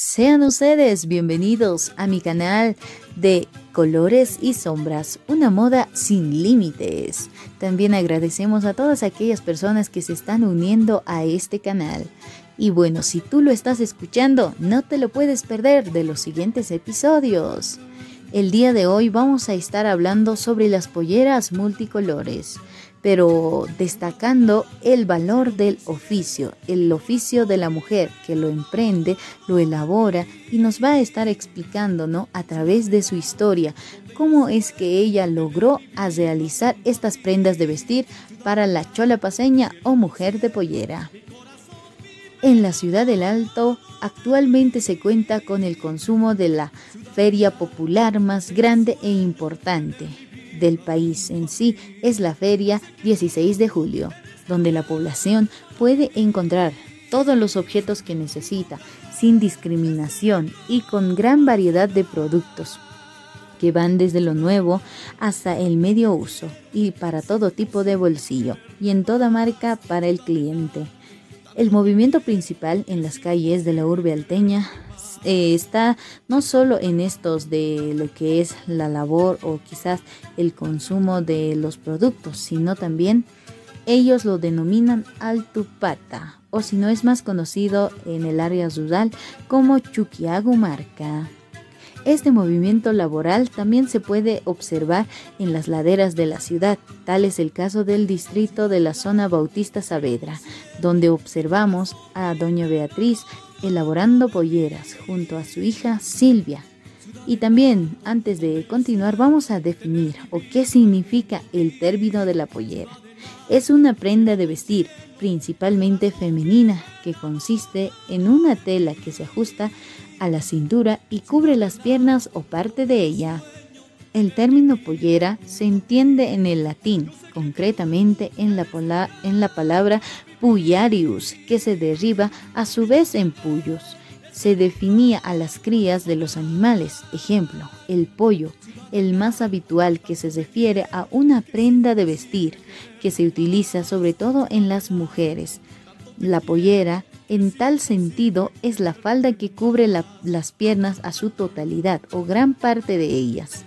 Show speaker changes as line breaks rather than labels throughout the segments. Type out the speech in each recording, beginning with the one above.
Sean ustedes bienvenidos a mi canal de Colores y Sombras, una moda sin límites. También agradecemos a todas aquellas personas que se están uniendo a este canal. Y bueno, si tú lo estás escuchando, no te lo puedes perder de los siguientes episodios. El día de hoy vamos a estar hablando sobre las polleras multicolores pero destacando el valor del oficio, el oficio de la mujer que lo emprende, lo elabora y nos va a estar explicando ¿no? a través de su historia cómo es que ella logró realizar estas prendas de vestir para la chola paseña o mujer de pollera. En la ciudad del Alto actualmente se cuenta con el consumo de la feria popular más grande e importante, del país en sí es la feria 16 de julio, donde la población puede encontrar todos los objetos que necesita sin discriminación y con gran variedad de productos que van desde lo nuevo hasta el medio uso y para todo tipo de bolsillo y en toda marca para el cliente. El movimiento principal en las calles de la urbe alteña eh, está no solo en estos de lo que es la labor o quizás el consumo de los productos, sino también ellos lo denominan altupata o si no es más conocido en el área rural como chuquiagumarca. Este movimiento laboral también se puede observar en las laderas de la ciudad, tal es el caso del distrito de la zona Bautista Saavedra, donde observamos a doña Beatriz elaborando polleras junto a su hija Silvia. Y también, antes de continuar, vamos a definir o qué significa el término de la pollera. Es una prenda de vestir, principalmente femenina, que consiste en una tela que se ajusta a la cintura y cubre las piernas o parte de ella. El término pollera se entiende en el latín, concretamente en la, palabra puyarius, que se deriva a su vez en puyos. Se definía a las crías de los animales, ejemplo, el pollo, el más habitual que se refiere a una prenda de vestir que se utiliza sobre todo en las mujeres. La pollera, en tal sentido, es la falda que cubre las piernas a su totalidad o gran parte de ellas.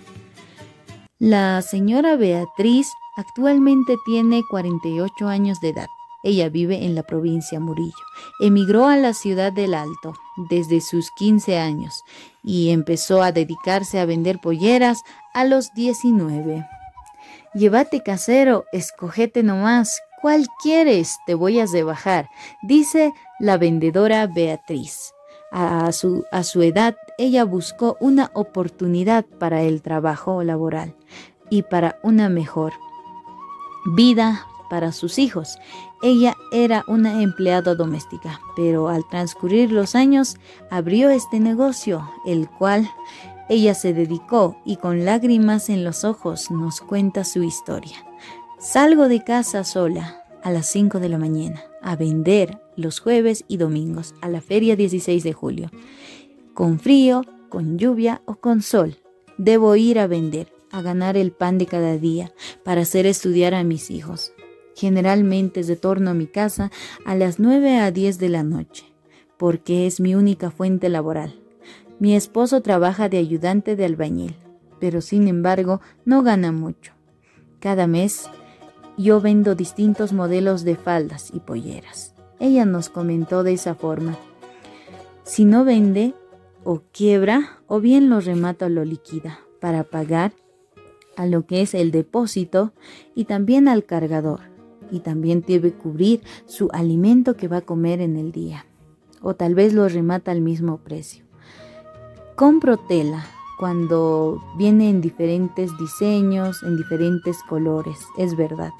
La señora Beatriz actualmente tiene 48 años de edad. Ella vive en la provincia Murillo. Emigró a la ciudad del Alto desde sus 15 años y empezó a dedicarse a vender polleras a los 19. Llévate casero, escogete nomás, ¿cuál quieres? Te voy a rebajar, dice la vendedora Beatriz. A su, a su edad, ella buscó una oportunidad para el trabajo laboral y para una mejor vida para sus hijos. Ella era una empleada doméstica, pero al transcurrir los años abrió este negocio, el cual ella se dedicó y con lágrimas en los ojos nos cuenta su historia. Salgo de casa sola a las 5 de la mañana a vender los jueves y domingos a la feria 16 de julio. Con frío, con lluvia o con sol, debo ir a vender, a ganar el pan de cada día, para hacer estudiar a mis hijos. Generalmente retorno a mi casa a las 9 a 10 de la noche, porque es mi única fuente laboral. Mi esposo trabaja de ayudante de albañil, pero sin embargo no gana mucho. Cada mes yo vendo distintos modelos de faldas y polleras. Ella nos comentó de esa forma. Si no vende, o quiebra, o bien lo remata o lo liquida para pagar a lo que es el depósito y también al cargador y también debe cubrir su alimento que va a comer en el día. O tal vez lo remata al mismo precio. Compro tela cuando viene en diferentes diseños, en diferentes colores, es verdad.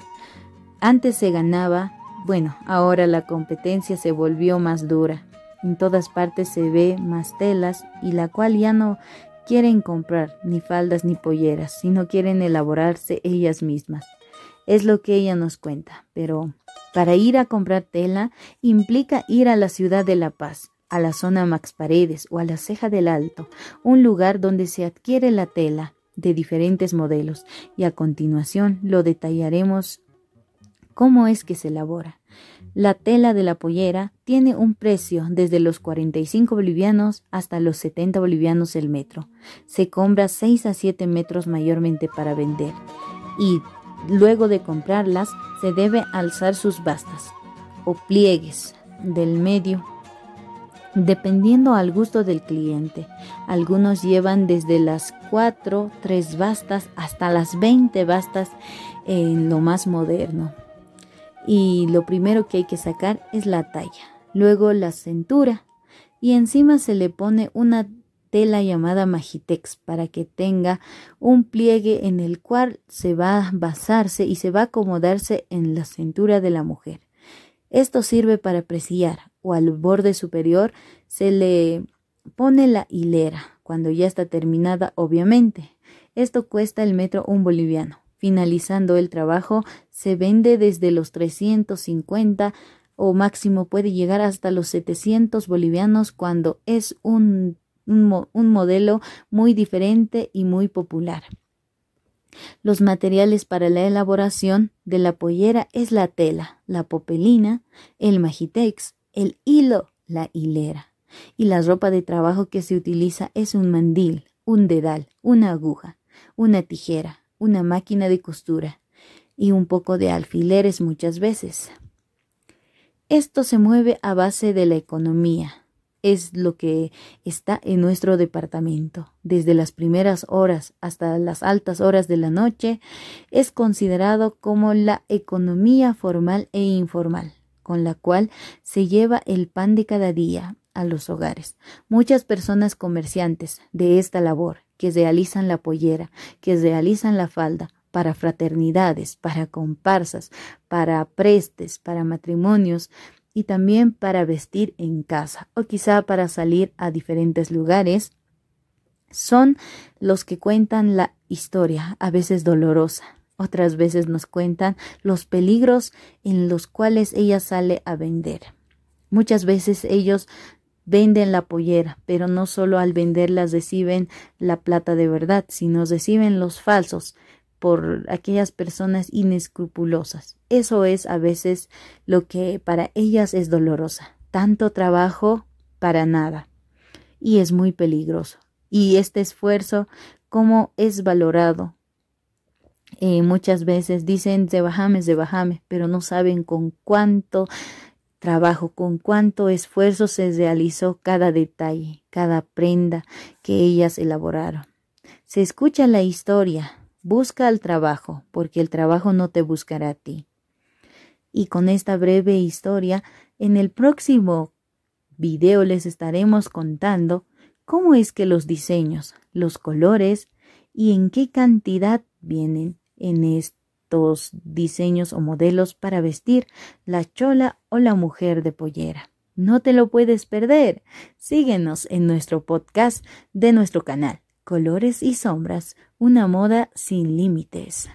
Antes se ganaba, bueno, ahora la competencia se volvió más dura. En todas partes se ve más telas y la cual ya no quieren comprar ni faldas ni polleras, sino quieren elaborarse ellas mismas. Es lo que ella nos cuenta, pero para ir a comprar tela implica ir a la ciudad de La Paz, a la zona Max Paredes o a la Ceja del Alto, un lugar donde se adquiere la tela de diferentes modelos y a continuación lo detallaremos cómo es que se elabora. La tela de la pollera tiene un precio desde los 45 bolivianos hasta los 70 bolivianos el metro. Se compra 6 a 7 metros mayormente para vender y luego de comprarlas se debe alzar sus bastas o pliegues del medio dependiendo al gusto del cliente. Algunos llevan desde las 4, 3 bastas hasta las 20 bastas en lo más moderno y lo primero que hay que sacar es la talla, luego la cintura y encima se le pone una tela llamada magitex para que tenga un pliegue en el cual se va a basarse y se va a acomodarse en la cintura de la mujer. Esto sirve para apreciar o al borde superior se le pone la hilera cuando ya está terminada obviamente. Esto cuesta el metro un boliviano. Finalizando el trabajo, se vende desde los 350 o máximo puede llegar hasta los 700 bolivianos cuando es un, un, un modelo muy diferente y muy popular. Los materiales para la elaboración de la pollera es la tela, la popelina, el magitex, el hilo, la hilera. Y la ropa de trabajo que se utiliza es un mandil, un dedal, una aguja, una tijera, una máquina de costura y un poco de alfileres muchas veces. Esto se mueve a base de la economía. Es lo que está en nuestro departamento. Desde las primeras horas hasta las altas horas de la noche es considerado como la economía formal e informal, con la cual se lleva el pan de cada día a los hogares. Muchas personas comerciantes de esta labor que realizan la pollera, que realizan la falda, para fraternidades, para comparsas, para prestes, para matrimonios y también para vestir en casa o quizá para salir a diferentes lugares, son los que cuentan la historia, a veces dolorosa, otras veces nos cuentan los peligros en los cuales ella sale a vender. Muchas veces ellos venden la pollera, pero no solo al venderlas reciben la plata de verdad, sino reciben los falsos por aquellas personas inescrupulosas. Eso es a veces lo que para ellas es dolorosa. Tanto trabajo para nada. Y es muy peligroso. Y este esfuerzo, ¿cómo es valorado? Eh, muchas veces dicen de bajame, de bajame, pero no saben con cuánto trabajo, con cuánto esfuerzo se realizó cada detalle, cada prenda que ellas elaboraron. Se escucha la historia, busca el trabajo, porque el trabajo no te buscará a ti. Y con esta breve historia, en el próximo video les estaremos contando cómo es que los diseños, los colores y en qué cantidad vienen en este diseños o modelos para vestir la chola o la mujer de pollera. No te lo puedes perder. Síguenos en nuestro podcast de nuestro canal, Colores y Sombras, una moda sin límites.